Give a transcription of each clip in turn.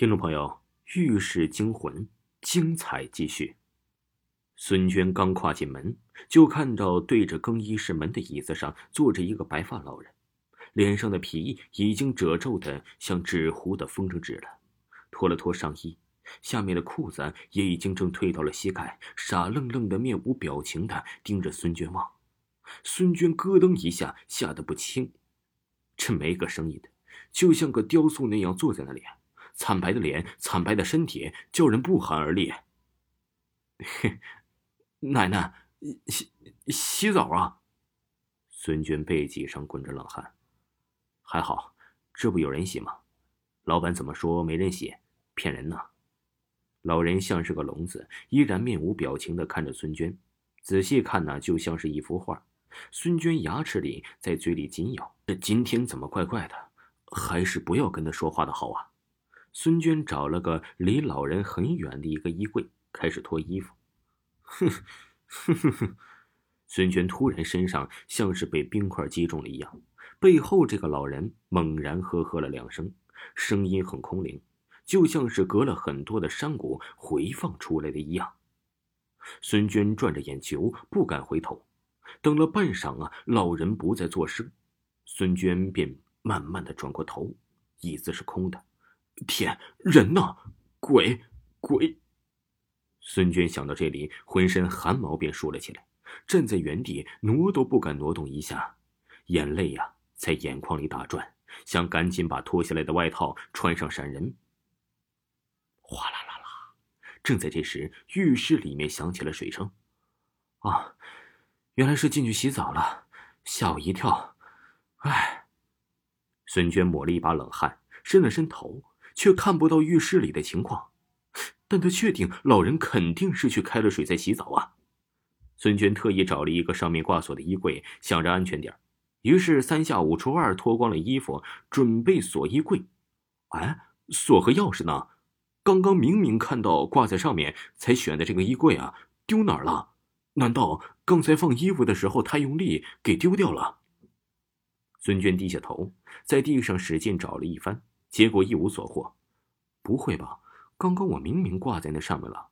听众朋友，《浴室惊魂》精彩继续。孙娟刚跨进门，就看到对着更衣室门的椅子上坐着一个白发老人，脸上的皮已经褶皱的像纸糊的风筝纸了。脱了脱上衣，下面的裤子也已经正退到了膝盖，傻愣愣的、面无表情的盯着孙娟望。孙娟咯噔一下，吓得不轻。这没个声音的，就像个雕塑那样坐在那里，惨白的脸，惨白的身体，叫人不寒而栗。嘿。奶奶，洗洗澡啊！孙娟背脊上滚着冷汗，还好，这不有人洗吗？老板怎么说没人洗？骗人呢！老人像是个聋子，依然面无表情的看着孙娟，仔细看呢，就像是一幅画。孙娟牙齿里在嘴里紧咬，这今天怎么怪怪的？还是不要跟他说话的好啊！孙娟找了个离老人很远的一个衣柜，开始脱衣服。哼，哼哼哼！孙娟突然身上像是被冰块击中了一样，背后这个老人猛然呵呵了两声，声音很空灵，就像是隔了很多的山谷回放出来的一样。孙娟转着眼球，不敢回头。等了半晌啊，老人不再作声，孙娟便慢慢的转过头，椅子是空的。天，人呢？鬼，鬼！孙娟想到这里，浑身汗毛便竖了起来，站在原地挪都不敢挪动一下，眼泪呀在眼眶里打转，想赶紧把脱下来的外套穿上闪人。哗啦啦啦！正在这时，浴室里面响起了水声。啊，原来是进去洗澡了，吓我一跳。哎，孙娟抹了一把冷汗，伸了伸头，却看不到浴室里的情况。但他确定老人肯定是去开了水在洗澡啊！孙娟特意找了一个上面挂锁的衣柜，想着安全点于是三下五除二脱光了衣服，准备锁衣柜。哎，锁和钥匙呢？刚刚明明看到挂在上面，才选的这个衣柜啊，丢哪儿了？难道刚才放衣服的时候太用力给丢掉了？孙娟低下头，在地上使劲找了一番，结果一无所获。不会吧？刚刚我明明挂在那上面了，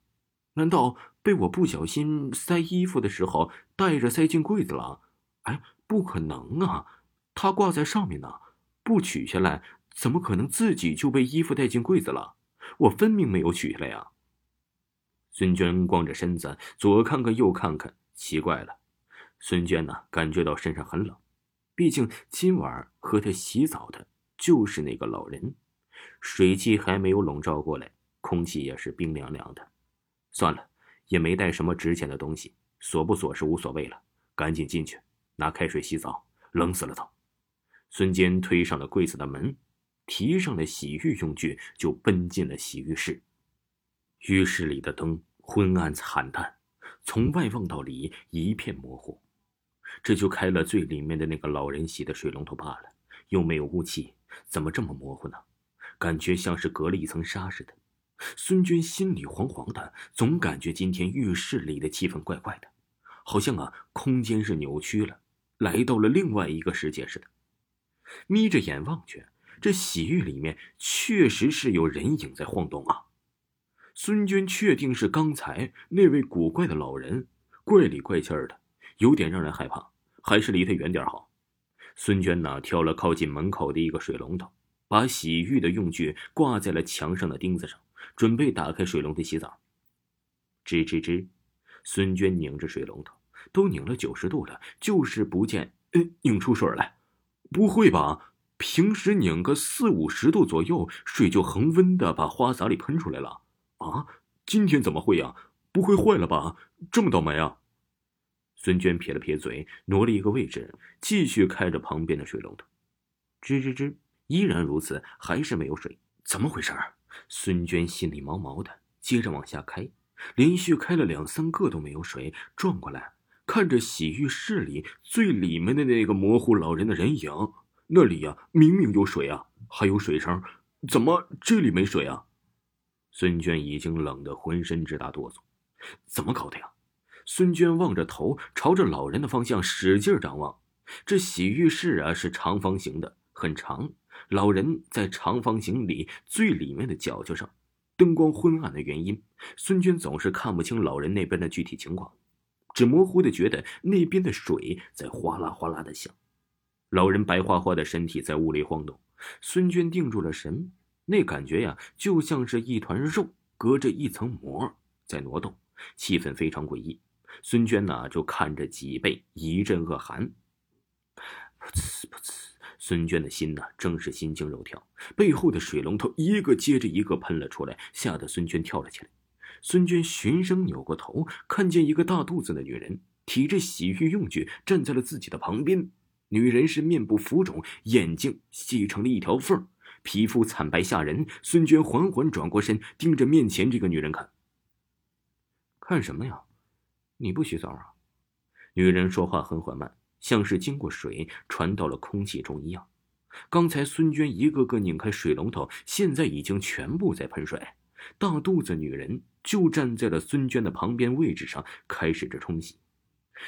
难道被我不小心塞衣服的时候带着塞进柜子了？哎，不可能啊！它挂在上面呢，不取下来，怎么可能自己就被衣服带进柜子了？我分明没有取下来呀！孙娟光着身子，左看看右看看，奇怪了。孙娟呢，感觉到身上很冷，毕竟今晚和她洗澡的就是那个老人，水汽还没有笼罩过来。空气也是冰凉凉的，算了，也没带什么值钱的东西，锁不锁是无所谓了，赶紧进去拿开水洗澡，冷死了都。孙坚推上了柜子的门，提上了洗浴用具，就奔进了洗浴室。浴室里的灯昏暗惨淡，从外望到里一片模糊，这就开了最里面的那个老人洗的水龙头罢了，又没有雾气，怎么这么模糊呢？感觉像是隔了一层纱似的。孙娟心里惶惶的，总感觉今天浴室里的气氛怪怪的，好像啊，空间是扭曲了，来到了另外一个世界似的。眯着眼望去，这洗浴里面确实是有人影在晃动啊。孙娟确定是刚才那位古怪的老人，怪里怪气的，有点让人害怕，还是离他远点好。孙娟呢，挑了靠近门口的一个水龙头，把洗浴的用具挂在了墙上的钉子上。准备打开水龙头洗澡。吱吱吱，孙娟拧着水龙头，都拧了九十度了，就是不见，呃，拧出水来。不会吧？平时拧个四五十度左右，水就恒温的把花洒里喷出来了。啊，今天怎么会呀？不会坏了吧？这么倒霉啊！孙娟撇了撇嘴，挪了一个位置，继续开着旁边的水龙头。吱吱吱，依然如此，还是没有水。怎么回事？孙娟心里毛毛的，接着往下开，连续开了两三个都没有水。转过来，看着洗浴室里最里面的那个模糊老人的人影，那里呀明明有水啊，还有水声，怎么这里没水啊？孙娟已经冷得浑身直打哆嗦，怎么搞的呀？孙娟望着头，朝着老人的方向使劲张望。这洗浴室啊是长方形的，很长，老人在长方形里最里面的角角上，灯光昏暗的原因，孙娟总是看不清老人那边的具体情况，只模糊的觉得那边的水在哗啦哗啦的响。老人白花花的身体在屋里晃动，孙娟定住了神，那感觉呀，就像是一团肉隔着一层膜在挪动，气氛非常诡异。孙娟呢，就看着脊背一阵恶寒，噗呲噗呲。孙娟的心呢，正是心惊肉跳，背后的水龙头一个接着一个喷了出来，吓得孙娟跳了起来。孙娟循声扭过头，看见一个大肚子的女人提着洗浴用具站在了自己的旁边。女人是面部浮肿，眼睛细成了一条缝，皮肤惨白吓人。孙娟缓缓转过身，盯着面前这个女人看。看什么呀？你不洗澡啊？女人说话很缓慢。像是经过水传到了空气中一样。刚才孙娟一个个拧开水龙头，现在已经全部在喷水。大肚子女人就站在了孙娟的旁边位置上，开始着冲洗。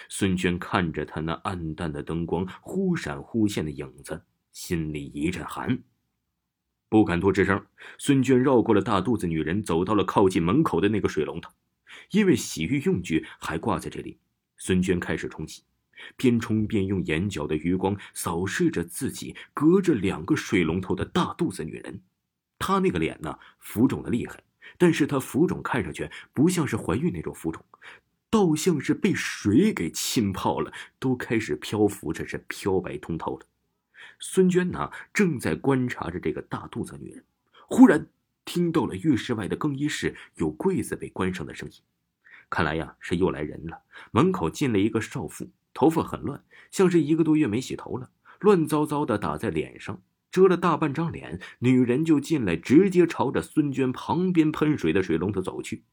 孙娟看着她那暗淡的灯光忽闪忽现的影子，心里一阵寒，不敢多吱声。孙娟绕过了大肚子女人，走到了靠近门口的那个水龙头，因为洗浴用具还挂在这里。孙娟开始冲洗。边冲边用眼角的余光扫视着自己隔着两个水龙头的大肚子女人，她那个脸呢，浮肿的厉害，但是她浮肿看上去不像是怀孕那种浮肿，倒像是被水给浸泡了，都开始漂浮着，是漂白通透了。孙娟呢，正在观察着这个大肚子女人，忽然听到了浴室外的更衣室有柜子被关上的声音，看来呀是又来人了，门口进了一个少妇。头发很乱，像是一个多月没洗头了，乱糟糟的打在脸上，遮了大半张脸。女人就进来，直接朝着孙娟旁边喷水的水龙头走去。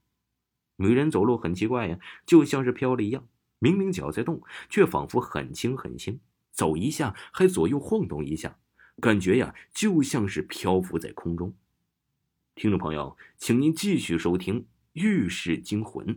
女人走路很奇怪呀，就像是飘了一样，明明脚在动，却仿佛很轻很轻，走一下还左右晃动一下，感觉呀就像是漂浮在空中。听众朋友，请您继续收听《浴室惊魂》。